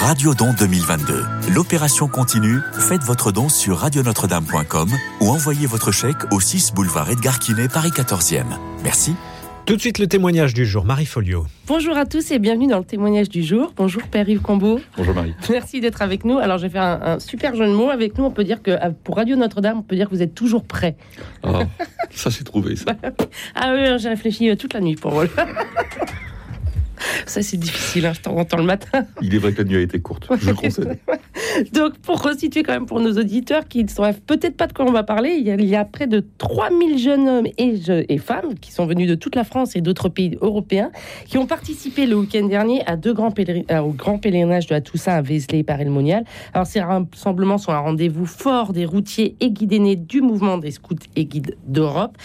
Radio Don 2022. L'opération continue. Faites votre don sur radionotre-dame.com ou envoyez votre chèque au 6 boulevard Edgar Quinet, Paris 14e. Merci. Tout de suite le témoignage du jour, Marie Folio. Bonjour à tous et bienvenue dans le témoignage du jour. Bonjour Père Yves Combeau. Bonjour Marie. Merci d'être avec nous. Alors je vais faire un, un, super jeu de mots avec nous. On peut dire que euh, pour Radio Notre-Dame, on peut dire que vous êtes toujours prêt. Oh, ça c'est trouvé ça. ah oui, j'ai réfléchi euh, toute la nuit pour Ça, c'est difficile, hein, je t'en entends le matin. Il est vrai que la nuit a été courte, je le concède. Donc, pour resituer quand même pour nos auditeurs qui ne savent peut-être pas de quoi on va parler, il y a, il y a près de 3000 jeunes hommes et, et, femmes qui sont venus de toute la France et d'autres pays européens qui ont participé le week-end dernier à deux grands pèlerin, euh, au grand pèlerinage de la Toussaint à Vézelay et Paris-le-Monial. Alors, ces rassemblements sont un rendez-vous fort des routiers et guidés nés du mouvement des scouts et guides d'Europe.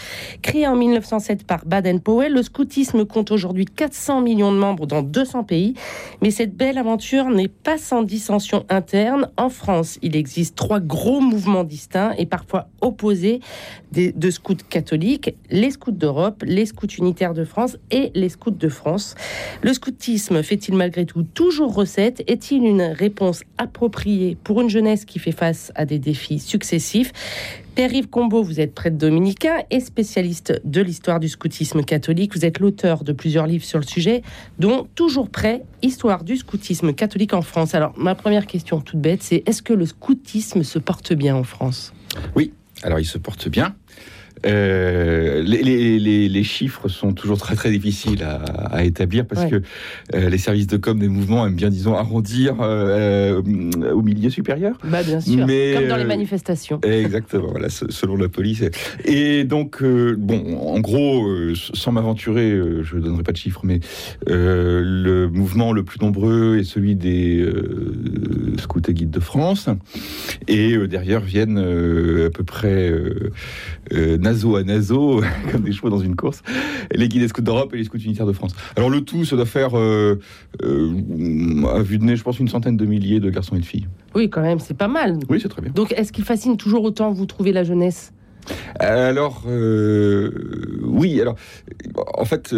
Créé en 1907 par Baden-Powell, le scoutisme compte aujourd'hui 400 millions de membres dans 200 pays. Mais cette belle aventure n'est pas sans dissension interne. En France, il existe trois gros mouvements distincts et parfois opposés de, de scouts catholiques, les scouts d'Europe, les scouts unitaires de France et les scouts de France. Le scoutisme fait-il malgré tout toujours recette? Est-il une réponse appropriée pour une jeunesse qui fait face à des défis successifs? Père-Yves Combeau, vous êtes prêtre dominicain et spécialiste de l'histoire du scoutisme catholique. Vous êtes l'auteur de plusieurs livres sur le sujet, dont Toujours prêt, Histoire du scoutisme catholique en France. Alors, ma première question toute bête, c'est est-ce que le scoutisme se porte bien en France? Oui, alors il se porte bien. Euh, les, les, les, chiffres sont toujours très très difficiles à, à établir parce ouais. que euh, les services de com des mouvements aiment bien, disons, arrondir euh, au milieu supérieur. Bah bien sûr, Mais, comme dans les manifestations. Exactement, voilà, selon la police. Et donc, bon, en gros, sans m'aventurer, je ne donnerai pas de chiffres, mais le mouvement le plus nombreux est celui des scouts et guides de France. Et derrière viennent à peu près naso à naso, comme des chevaux dans une course, les guides des scouts d'Europe et les scouts unitaires de France. Alors le tout, ça doit faire, euh, euh, à vue de nez, je pense, une centaine de milliers de garçons et de filles. Oui, quand même, c'est pas mal. Oui, c'est très bien. Donc est-ce qu'il fascine toujours autant, vous trouvez, la jeunesse? Alors, euh, oui, alors, en fait...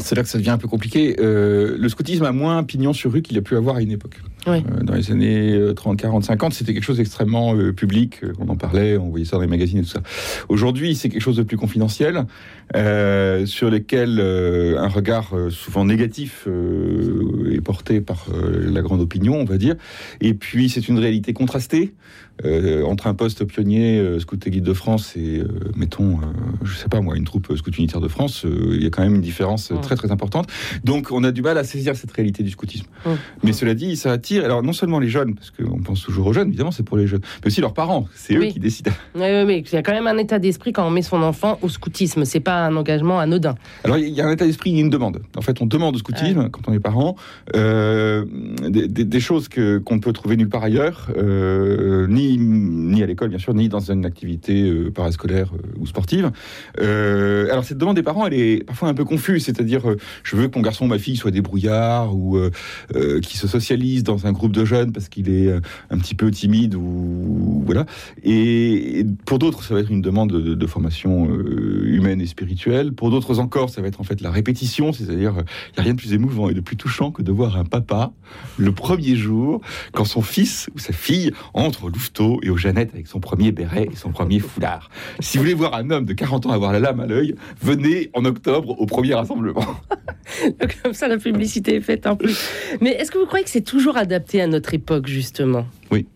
C'est là que ça devient un peu compliqué. Le scoutisme a moins pignon sur rue qu'il a pu avoir à une époque. Oui. Euh, dans les années 30, 40, 50, c'était quelque chose d'extrêmement euh, public. On en parlait, on voyait ça dans les magazines et tout ça. Aujourd'hui, c'est quelque chose de plus confidentiel, euh, sur lequel un regard souvent négatif est porté par la grande opinion, on va dire. Et puis, c'est une réalité contrastée. Euh, entre un poste pionnier euh, scout et guide de France et euh, mettons je sais pas moi une troupe scout unitaire de France il y a quand même une différence mmh. très très importante donc on a du mal à saisir cette réalité du scoutisme mmh. mais mmh. cela dit ça attire alors non seulement les jeunes parce qu'on pense toujours aux jeunes évidemment c'est pour les jeunes mais aussi leurs parents c'est oui. eux qui décident oui, oui, oui. il y a quand même un état d'esprit quand on met son enfant au scoutisme c'est pas un engagement anodin alors il y a un état d'esprit une demande en fait on demande au scoutisme quand on est parent des, des, des, choses que qu'on ne peut trouver nulle part ailleurs euh, ni à l'école, bien sûr, ni dans une activité euh, parascolaire euh, ou sportive. Euh, alors, cette demande des parents, elle est parfois un peu confuse, c'est-à-dire, je veux que mon garçon ou ma fille soit débrouillard ou qui se socialise dans un groupe de jeunes parce qu'il est un petit peu timide ou voilà. Et, pour d'autres, ça va être une demande de, de formation humaine et spirituelle. Pour d'autres encore, ça va être en fait la répétition, c'est-à-dire, il n'y a rien de plus émouvant et de plus touchant que de voir un papa le premier jour quand son fils ou sa fille entre au louveteau et aux Jeannette avec son premier béret et son premier foulard. Si vous voulez voir un homme de 40 ans avoir la lame à l'œil, venez en octobre au premier rassemblement. Comme ça, la publicité est faite en plus. Mais est-ce que vous croyez que c'est toujours adapté à notre époque, justement? Oui.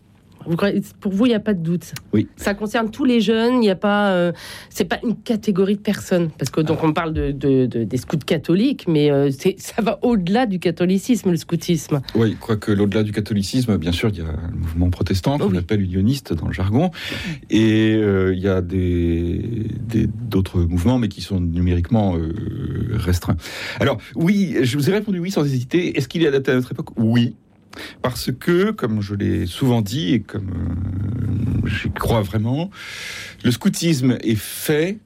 Vous, pour vous, il n'y a pas de doute. Oui. Ça concerne tous les jeunes. Il n'y a pas, euh, c'est pas une catégorie de personnes parce que donc on parle de, de, de des scouts catholiques, mais euh, ça va au-delà du catholicisme, le scoutisme. Oui, quoique l'au-delà du catholicisme, bien sûr, il y a le mouvement protestant qu'on oh oui. appelle unioniste dans le jargon, et euh, il y a des d'autres mouvements, mais qui sont numériquement restreints. Alors oui, je vous ai répondu oui sans hésiter. Est-ce qu'il est adapté à notre époque? Oui. Parce que, comme je l'ai souvent dit et comme euh, j'y crois vraiment, le scoutisme est fait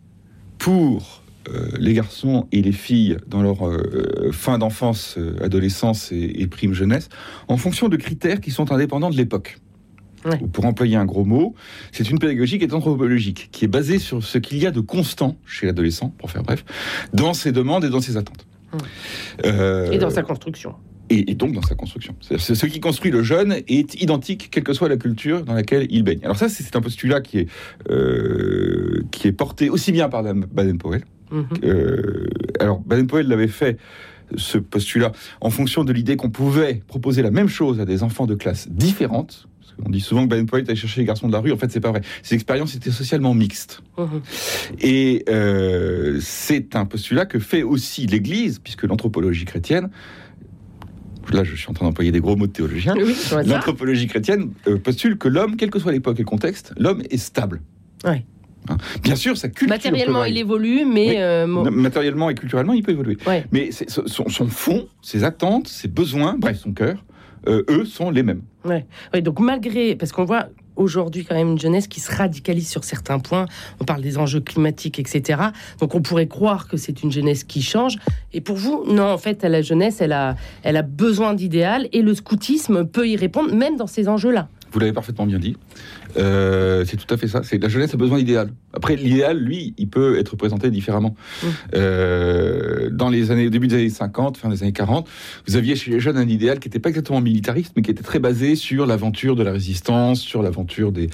pour euh, les garçons et les filles dans leur euh, fin d'enfance, euh, adolescence et, et, prime jeunesse, en fonction de critères qui sont indépendants de l'époque. Ouais. Pour employer un gros mot, c'est une pédagogie qui est anthropologique, qui est basée sur ce qu'il y a de constant chez l'adolescent, pour faire bref, dans ses demandes et dans ses attentes. Mmh. et dans sa construction et, donc dans sa construction. C'est ce qui construit le jeune est identique, quelle que soit la culture dans laquelle il baigne. Alors ça, c'est un postulat qui est, euh, qui est porté aussi bien par Baden-Powell. Mhm. Euh, alors Baden-Powell l'avait fait ce postulat en fonction de l'idée qu'on pouvait proposer la même chose à des enfants de classes différentes. On dit souvent que Baden-Powell allait chercher les garçons de la rue. En fait, c'est pas vrai. Ces expériences étaient socialement mixtes. Mhm. Et euh, c'est un postulat que fait aussi l'Église, puisque l'anthropologie chrétienne là je suis en train d'employer des gros mots de théologien, l'anthropologie chrétienne euh, postule que l'homme, quel que soit l'époque et le contexte, l'homme est stable. Ouais. Hein? Bien sûr, sa culture. Matériellement, il évolue, mais. Euh, matériellement et culturellement, il peut évoluer. Mais son, son, fond, ses attentes, ses besoins, bref, son cœur, euh, eux, sont les mêmes. Ouais. donc malgré. Parce qu'on voit aujourd'hui quand même une jeunesse qui se radicalise sur certains points. On parle des enjeux climatiques, etc. Donc on pourrait croire que c'est une jeunesse qui change. Et pour vous, non, en fait, la jeunesse, elle a, elle a besoin d'idéal et le scoutisme peut y répondre, même dans ces enjeux-là. Vous l'avez parfaitement bien dit. Euh, c'est tout à fait ça. C'est la jeunesse a besoin d'idéal. Après, l'idéal, lui, il peut être présenté différemment. Mmh. Euh, dans les années, au début des années 50, fin des années 40, vous aviez chez les jeunes un idéal qui n'était pas exactement militariste, mais qui était très basé sur l'aventure de la résistance, sur l'aventure des,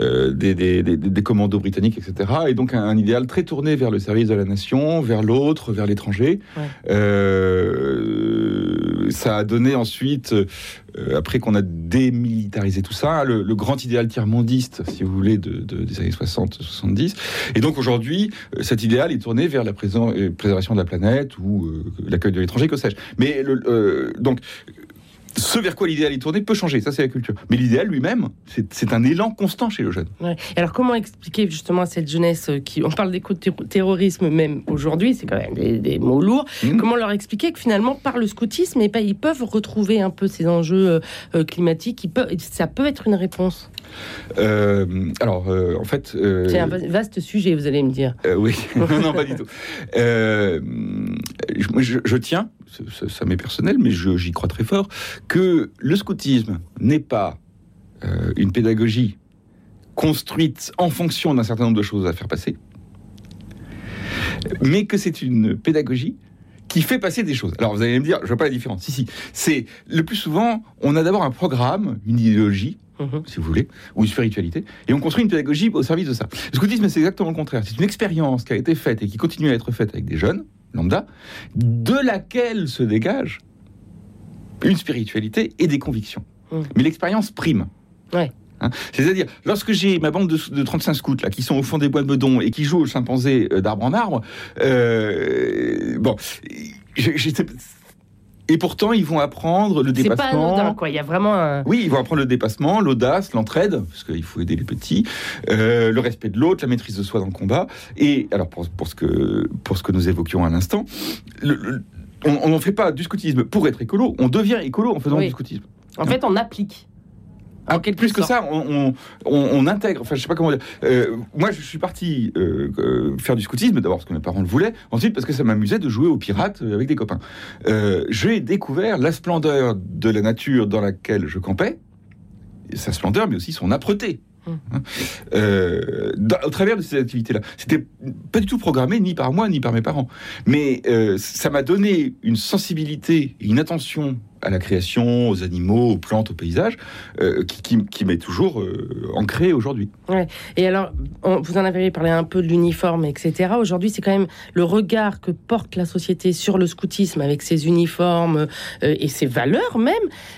euh, des, des, des, commandos britanniques, etc. Et donc un, idéal très tourné vers le service de la nation, vers l'autre, vers l'étranger. ça a donné ensuite, après qu'on a démilitarisé tout ça, le, le grand idéal tiers mondiste, si vous voulez, de, des années 60-70. Et donc aujourd'hui, euh, cet idéal est tourné vers la euh, préservation de la planète ou euh, l'accueil de l'étranger, que sais-je. Mais donc, ce vers quoi l'idéal est tourné peut changer, ça c'est la culture. Mais l'idéal lui-même, c'est un élan constant chez le jeune. Alors comment expliquer justement à cette jeunesse qui, on parle d'éco-terrorisme même aujourd'hui, c'est quand même des, mots lourds, mmh. comment leur expliquer que finalement par le scoutisme, et eh ben, ils peuvent retrouver un peu ces enjeux climatiques, ça peut être une réponse euh, alors, euh, en fait... Euh, c'est un vaste sujet, vous allez me dire. oui, non, pas du tout. je, je, tiens, ça, m'est personnel, mais j'y crois très fort, que le scoutisme n'est pas une pédagogie construite en fonction d'un certain nombre de choses à faire passer, mais que c'est une pédagogie qui fait passer des choses. Alors vous allez me dire, je vois pas la différence. Si, si, c'est le plus souvent, on a d'abord un programme, une idéologie, Mhm. si vous voulez, ou une spiritualité, et on construit une pédagogie au service de ça. Le scoutisme, c'est exactement le contraire. C'est une expérience qui a été faite et qui continue à être faite avec des jeunes, lambda, de laquelle se dégage une spiritualité et des convictions. Mhm. Mais l'expérience prime. Ouais. Hein C'est-à-dire, lorsque j'ai ma bande de, 35 scouts là, qui sont au fond des bois de Bedon et qui jouent au chimpanzé euh, d'arbre en arbre, euh, bon, et pourtant, ils vont apprendre le dépassement. C'est pas quoi. Il y a vraiment un... Oui, ils vont apprendre le dépassement, l'audace, l'entraide, parce qu'il faut aider les petits, euh, le respect de l'autre, la maîtrise de soi dans le combat. Et alors, pour, pour, ce, que, pour ce que nous évoquions à l'instant, on n'en fait pas du scoutisme pour être écolo, on devient écolo en faisant du scoutisme. En fait, on applique. Ah, plus que ça, on, intègre. Enfin, je sais pas comment dire. Euh, moi, je suis parti euh, euh, faire du scoutisme, d'abord parce que mes parents le voulaient, ensuite parce que ça m'amusait de jouer aux pirates avec des copains. J'ai découvert la splendeur de la nature dans laquelle je campais, sa splendeur, mais aussi son âpreté. Hum. Hein, au travers de ces activités-là. C'était pas du tout programmé ni par moi ni par mes parents. Mais ça m'a donné une sensibilité et une attention à la création, aux animaux, aux plantes, aux paysages, euh, qui, qui, m'est toujours euh, ancré aujourd'hui. Ouais. Et alors, vous en avez parlé un peu de l'uniforme, etc. Aujourd'hui, c'est quand même le regard que porte la société sur le scoutisme avec ses uniformes euh, et ses valeurs même.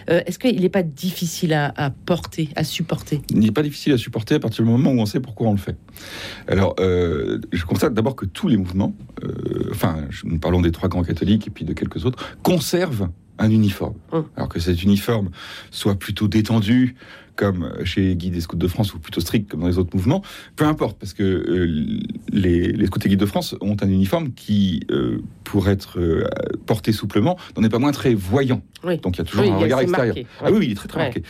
Est-ce qu'il n'est pas difficile à, à, porter, à supporter? Il n'est pas difficile à supporter à partir du moment où on sait pourquoi on le fait. Alors, je constate d'abord que tous les mouvements, enfin, nous parlons des trois grands catholiques et puis de quelques autres, conservent un uniforme. Hum. Alors que cet uniforme soit plutôt détendu, comme chez Guide des Scouts de France, ou plutôt strict, comme dans les autres mouvements, peu importe, parce que euh, les, les, Scouts et Guides de France ont un uniforme qui, euh, pour être euh, porté souplement, n'en est pas moins très voyant. Donc il y a toujours un regard extérieur. Ah oui, il est très très marqué.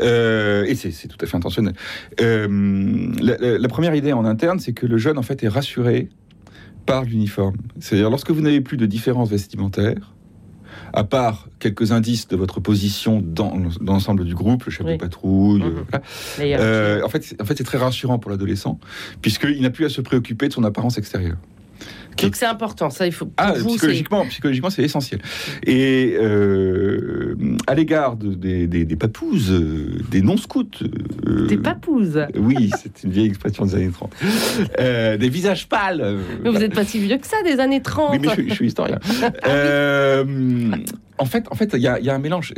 et c'est tout à fait intentionnel. La, la, première idée en interne, c'est que le jeune, en fait, est rassuré par l'uniforme. C'est-à-dire, lorsque vous n'avez plus de différences vestimentaires, à part quelques indices de votre position dans, l'ensemble du groupe, le chef de patrouille, mhm. euh, en fait, en fait c'est très rassurant pour l'adolescent, puisqu'il n'a plus à se préoccuper de son apparence extérieure Donc c'est important, ça il faut. Ah, vous, psychologiquement, psychologiquement, c'est essentiel. Et euh, à l'égard de- des, des, des papouses, euh, des non-scouts. euh, T'es papouze. Oui, c'est une vieille expression des années 30. Euh, des visages pâles. Mais vous n'êtes pas si vieux que ça, des années 30. Oui, mais je, suis- je suis historien. Euh, en fait, en fait, il y, a- il y a un mélange.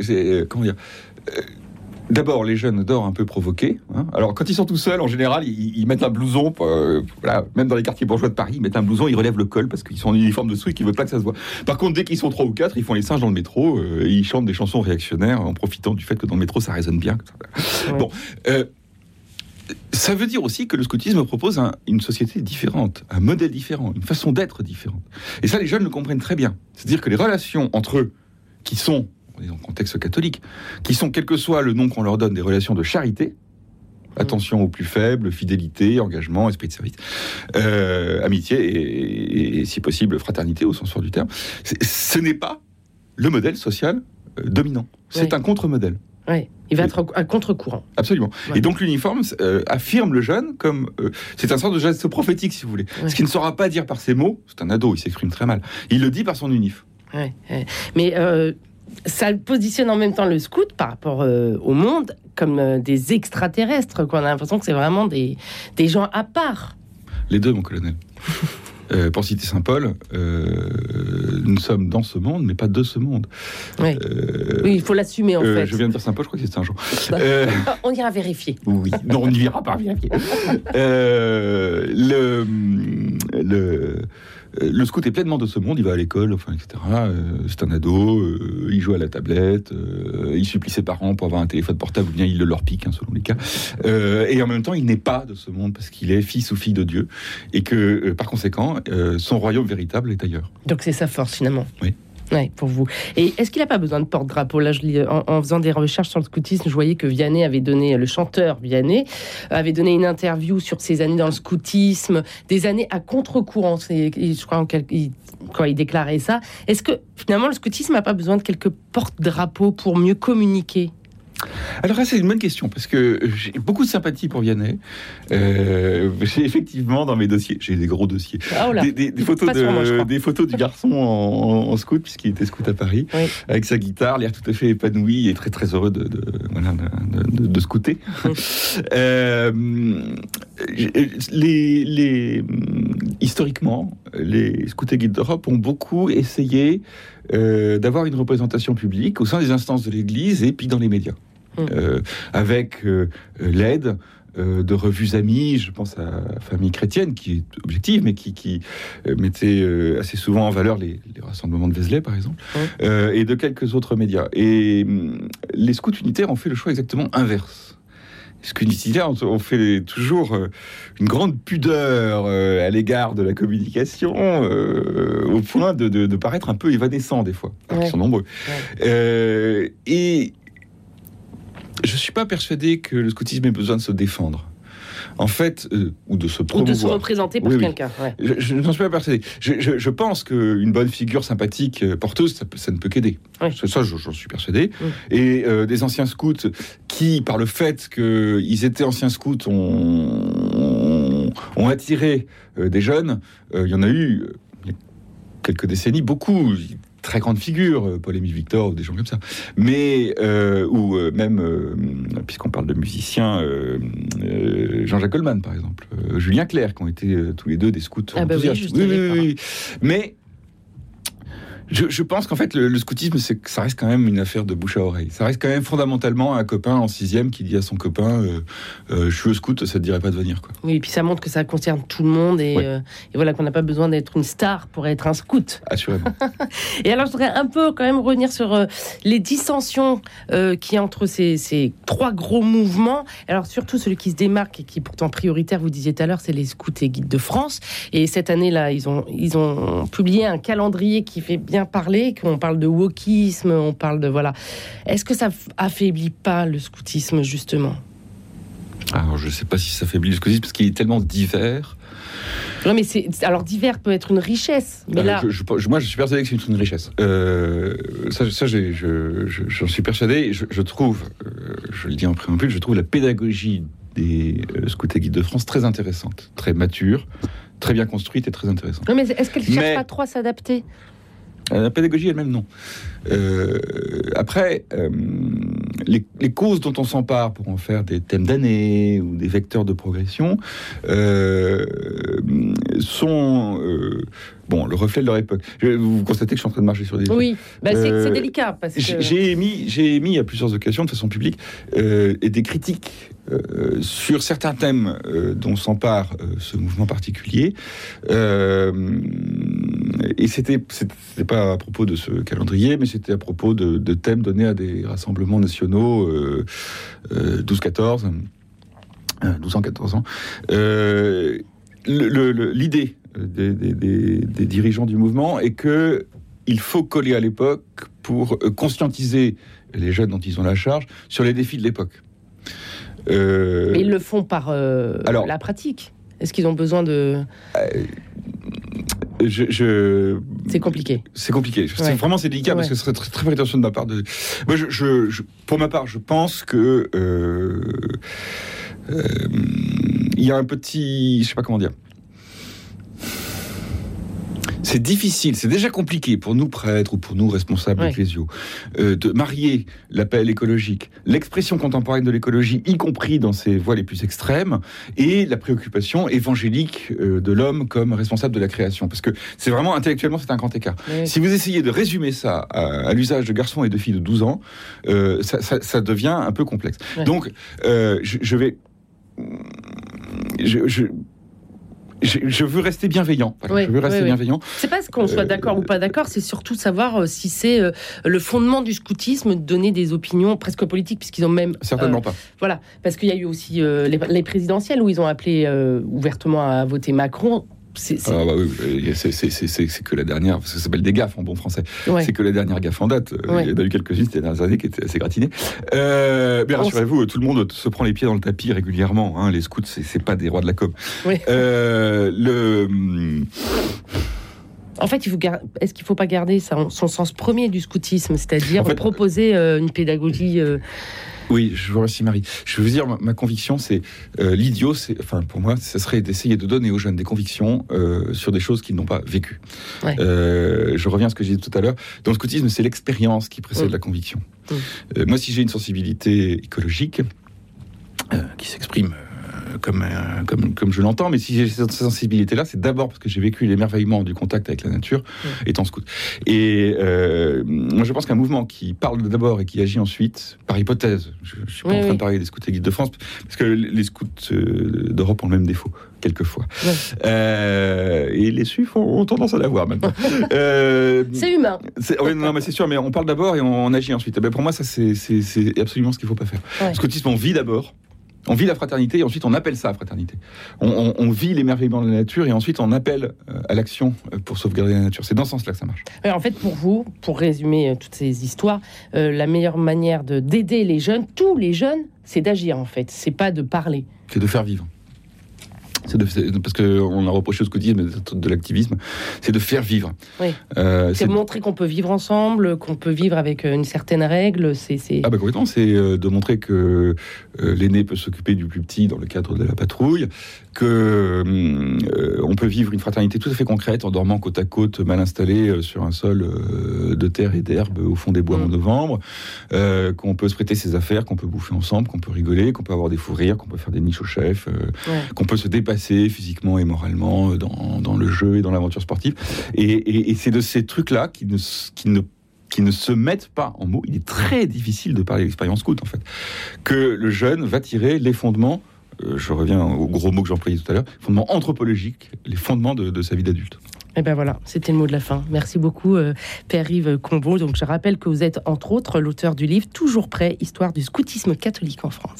Comment dire D'abord, les jeunes adorent un peu provoquer. hein. Alors, quand ils sont tout seuls, en général, ils, ils mettent un blouson. euh, voilà, même dans les quartiers bourgeois de Paris, ils mettent un blouson, ils relèvent le col parce qu'ils sont en uniforme dessous et qu'ils veulent pas que ça se voit. Par contre, dès qu'ils sont trois ou quatre, ils font les singes dans le métro euh, et ils chantent des chansons réactionnaires en profitant du fait que dans le métro, ça résonne bien. Ouais. Bon. euh, ça veut dire aussi que le scoutisme propose un- une société différente, un modèle différent, une façon d'être différente. Et ça, les jeunes le comprennent très bien. C'est-à-dire que les relations entre eux, qui sont, on est dans le contexte catholique, qui sont, quel que soit le nom qu'on leur donne, des relations de charité, attention aux plus faibles, fidélité, engagement, esprit de service, euh, amitié et, et, si possible, fraternité au sens fort du terme, ce n'est pas le modèle social euh, dominant. C'est Oui. un contre-modèle. Ouais, il va être à contre-courant. Absolument. Ouais. Et donc l'uniforme euh, affirme le jeune comme euh, c'est un sort de geste prophétique, si vous voulez. Ouais. Ce qu'il ne saura pas dire par ses mots, c'est un ado, il s'exprime très mal. Il le dit par son unif. Ouais. Mais ça positionne en même temps le scout par rapport euh, au monde comme euh, des extraterrestres. Quoi. On a l'impression que c'est vraiment des, des gens à part. Les deux, mon colonel. Euh, pour citer Saint Paul, nous sommes dans ce monde, mais pas de ce monde. Oui, il faut l'assumer en fait. Je viens de dire Saint Paul, je crois que c'était un jour. On ira vérifier. Oui, non, on n'y verra pas vérifier. Le, le, le scout est pleinement de ce monde, il va à l'école, enfin, etc. Euh, c'est un ado, euh, il joue à la tablette, euh, il supplie ses parents pour avoir un téléphone portable, ou bien il le leur pique, hein, selon les cas. Euh, et en même temps, il n'est pas de ce monde parce qu'il est fils ou fille de Dieu, et que, euh, par conséquent, euh, son royaume véritable est ailleurs. Donc c'est sa force finalement. Oui. Ouais, pour vous. Et est-ce qu'il n'a pas besoin de porte-drapeau? Là, lis, en, faisant des recherches sur le scoutisme, je voyais que Vianney avait donné, le chanteur Vianney, avait donné une interview sur ses années dans le scoutisme, des années à contre-courant. Je crois en quand il déclarait ça. Est-ce que finalement le scoutisme n'a pas besoin de quelques porte-drapeaux pour mieux communiquer? Alors, ça, c'est une bonne question, parce que j'ai beaucoup de sympathie pour Vianney. Euh, j'ai effectivement dans mes dossiers, j'ai des gros dossiers, Ah, oh là. des, des- des photos moi, des photos du garçon en, en scout, puisqu'il était scout à Paris, Oui. avec sa guitare, l'air tout à fait épanoui et très très heureux de, de, voilà, de, de- scouter. Euh, les, les, historiquement, les scouts et guides d'Europe ont beaucoup essayé euh, d'avoir une représentation publique au sein des instances de l'Église et puis dans les médias, Mm. Euh, avec euh, l'aide de revues amies, je pense à Famille chrétienne, qui est objective, mais qui, qui mettait assez souvent en valeur les, les rassemblements de Vézelay, par exemple, Ouais. euh, et de quelques autres médias. Et hum, les scouts unitaires ont fait le choix exactement inverse. Scouts unitaires ont- ont fait toujours euh, une grande pudeur euh, à l'égard de la communication, euh, au point de, de- de paraître un peu évanescent des fois. Ouais. qu'ils sont nombreux. Euh, et je suis pas persuadé que le scoutisme ait besoin de se défendre. En fait, euh, ou de se Ou de promouvoir. se représenter par Oui, oui. quelqu'un ouais. Je, je n'en suis pas persuadé. Je, je- je pense qu'une bonne figure sympathique, euh, porteuse, ça, ça ne peut qu'aider. C'est ça, je- j'en suis persuadé. Et euh, des anciens scouts qui, par le fait qu'ils étaient anciens scouts, ont, ont attiré euh, des jeunes. Il y en a eu, quelques décennies, beaucoup. Très grandes figures, euh, Paul-Émile Victor, ou des gens comme ça. Mais, euh, ou euh, même, puisqu'on parle de musiciens, Jean-Jacques Goldman, par exemple, Julien Clerc, qui ont été tous les deux des scouts Ah bah oui, enthousiastes. je dirais pas. Mais je, je pense qu'en fait, le, le scoutisme, c'est ça reste quand même une affaire de bouche à oreille. Ça reste quand même fondamentalement un copain en sixième qui dit à son copain euh, euh, Je suis au scout, ça te dirait pas de venir. Quoi. Oui, et puis ça montre que ça concerne tout le monde et, Ouais. euh, et voilà qu'on n'a pas besoin d'être une star pour être un scout. Assurément. Et alors, je voudrais un peu quand même revenir sur les dissensions qui entre ces, ces trois gros mouvements. Alors, surtout celui qui se démarque et qui est pourtant prioritaire, vous disiez tout à l'heure, c'est les scouts et guides de France. Et cette année-là, ils ont, ils ont publié un calendrier qui fait bien parler, qu'on parle de wokisme, on parle de... Voilà. Est-ce que ça affaiblit pas le scoutisme, justement? Alors, je sais pas si ça faiblit le scoutisme parce qu'il est tellement divers. Non, mais c'est... Alors, divers peut être une richesse, mais Euh, là... je- je- moi, je suis persuadé que c'est une richesse. Euh, ça, ça je- j'en suis persuadé. Je, trouve, euh, je le dis en préambule, je trouve la pédagogie des scouts et guides de France très intéressante, très mature, très bien construite et très intéressante. Non, mais est-ce qu'elle ne cherche Mais- pas trop à s'adapter? La pédagogie elle-même, non. Euh, après, euh, les, les causes dont on s'empare pour en faire des thèmes d'année ou des vecteurs de progression euh, sont euh, bon le reflet de leur époque. Je, vous constatez que je suis en train de marcher sur des Oui, bah, c'est Euh, délicat parce J'ai que. j'ai émis, j'ai émis à plusieurs occasions de façon publique euh, et des critiques euh, sur certains thèmes euh, dont s'empare euh, ce mouvement particulier. Euh, et c'était c'était pas à propos de ce calendrier, mais c'était à propos de, de thèmes donnés à des rassemblements nationaux euh, euh, 12-14, euh, 12 ans, 14 ans. Le- le- le- L'idée des, des- des- des dirigeants du mouvement est que il faut coller à l'époque pour conscientiser les jeunes dont ils ont la charge sur les défis de l'époque. Euh, Mais ils le font par euh, Alors- la pratique. Est-ce qu'ils ont besoin de. Je, je- C'est compliqué. c'est compliqué. Ouais. Vraiment, c'est délicat parce que ce serait très, très prétentieux de ma part. De... Moi, je, je- je- pour ma part, je pense que euh, euh, il y a un petit, je sais pas comment dire. C'est difficile, c'est déjà compliqué pour nous prêtres ou pour nous responsables Ouais. ecclésiaux euh, de marier l'appel écologique, l'expression contemporaine de l'écologie, y compris dans ses voies les plus extrêmes, et la préoccupation évangélique euh, de l'homme comme responsable de la création. Parce que c'est vraiment intellectuellement, c'est un grand écart. Ouais. Si vous essayez de résumer ça à, à l'usage de garçons et de filles de 12 ans, euh, ça, ça- ça devient un peu complexe. Ouais. Donc, euh, je, je vais. Je, je- je- je veux rester bienveillant. Voilà, Oui, je veux rester oui, bienveillant. C'est pas ce qu'on soit Euh, d'accord ou pas d'accord, c'est surtout savoir euh, si c'est euh, le fondement du scoutisme de donner des opinions presque politiques, puisqu'ils ont même. Certainement pas. Voilà, parce qu'il y a eu aussi les, les présidentielles où ils ont appelé ouvertement à voter Macron. C'est, Ah bah oui, que la dernière, parce que ça s'appelle des gaffes en bon français. ouais. C'est que la dernière gaffe en date. Euh, Ouais. Il y en a eu quelques-unes ces dernières années qui étaient assez gratinées. Euh, mais rassurez-vous, tout le monde se prend les pieds dans le tapis régulièrement. hein. Les scouts, c'est c'est pas des rois de la com. Euh, le En fait, gar- est-ce qu'il ne faut pas garder son, son sens premier du scoutisme, c'est-à-dire En fait- proposer euh, une pédagogie euh, Oui, je vous remercie Marie. Je veux dire, ma, ma conviction, c'est euh, l'idiot, enfin pour moi, ce serait d'essayer de donner aux jeunes des convictions euh, sur des choses qu'ils n'ont pas vécues. Ouais. Euh, je reviens à ce que j'ai dit tout à l'heure. Dans le scoutisme, c'est l'expérience qui précède Mm. la conviction. Mm. Moi, si j'ai une sensibilité écologique qui s'exprime comme, euh, comme, comme je l'entends, mais si j'ai cette sensibilité-là, c'est d'abord parce que j'ai vécu l'émerveillement du contact avec la nature Mm. étant scout. Et euh, moi, je pense qu'un mouvement qui parle d'abord et qui agit ensuite, par hypothèse, je ne suis pas Oui, en train oui. de parler des scouts et guides de France, parce que les scouts euh, d'Europe ont le même défaut, quelquefois. Ouais. Euh, et les suifs ont, ont tendance à l'avoir maintenant. Euh, C'est humain. oui, non, mais c'est sûr, mais on parle d'abord et on, agit ensuite. Eh ben, pour moi, ça, c'est absolument ce qu'il ne faut pas faire. Ouais. Le scoutisme, on vit d'abord. On vit la fraternité et ensuite on appelle ça fraternité. On, on- on vit l'émerveillement de la nature et ensuite on appelle euh, à l'action euh, pour sauvegarder la nature. C'est dans ce sens-là que ça marche. Ouais, En fait, pour vous, pour résumer euh, toutes ces histoires, euh, la meilleure manière de d'aider les jeunes, tous les jeunes, c'est d'agir en fait. C'est pas de parler. C'est de faire vivre. C'est de, parce qu'on a reproché au scoutisme de, de l'activisme, c'est de faire vivre. Oui. Euh, C'est montrer qu'on peut vivre ensemble, qu'on peut vivre avec euh, une certaine règle. C'est Ah bah complètement, c'est euh, de montrer que euh, l'aîné peut s'occuper du plus petit dans le cadre de la patrouille, que euh, on peut vivre une fraternité tout à fait concrète en dormant côte à côte, mal installé sur un sol euh, de terre et d'herbe au fond des bois en Mm. novembre, euh, qu'on peut se prêter ses affaires, qu'on peut bouffer ensemble, qu'on peut rigoler, qu'on peut avoir des fous rires, qu'on peut faire des niches au chef, Ouais. qu'on peut se dépasser physiquement et moralement euh, dans, le jeu et dans l'aventure sportive. Et, c'est de ces trucs-là qui ne, se mettent pas en mots. Il est très difficile de parler d'expérience scout, en fait. Que le jeune va tirer les fondements, euh, je reviens au gros mot que j'employais tout à l'heure, fondements anthropologiques, les fondements de, sa vie d'adulte. Et ben voilà, c'était le mot de la fin. Merci beaucoup, euh, Père Yves Combo. Donc je rappelle que vous êtes entre autres l'auteur du livre Toujours prêt, histoire du scoutisme catholique en France.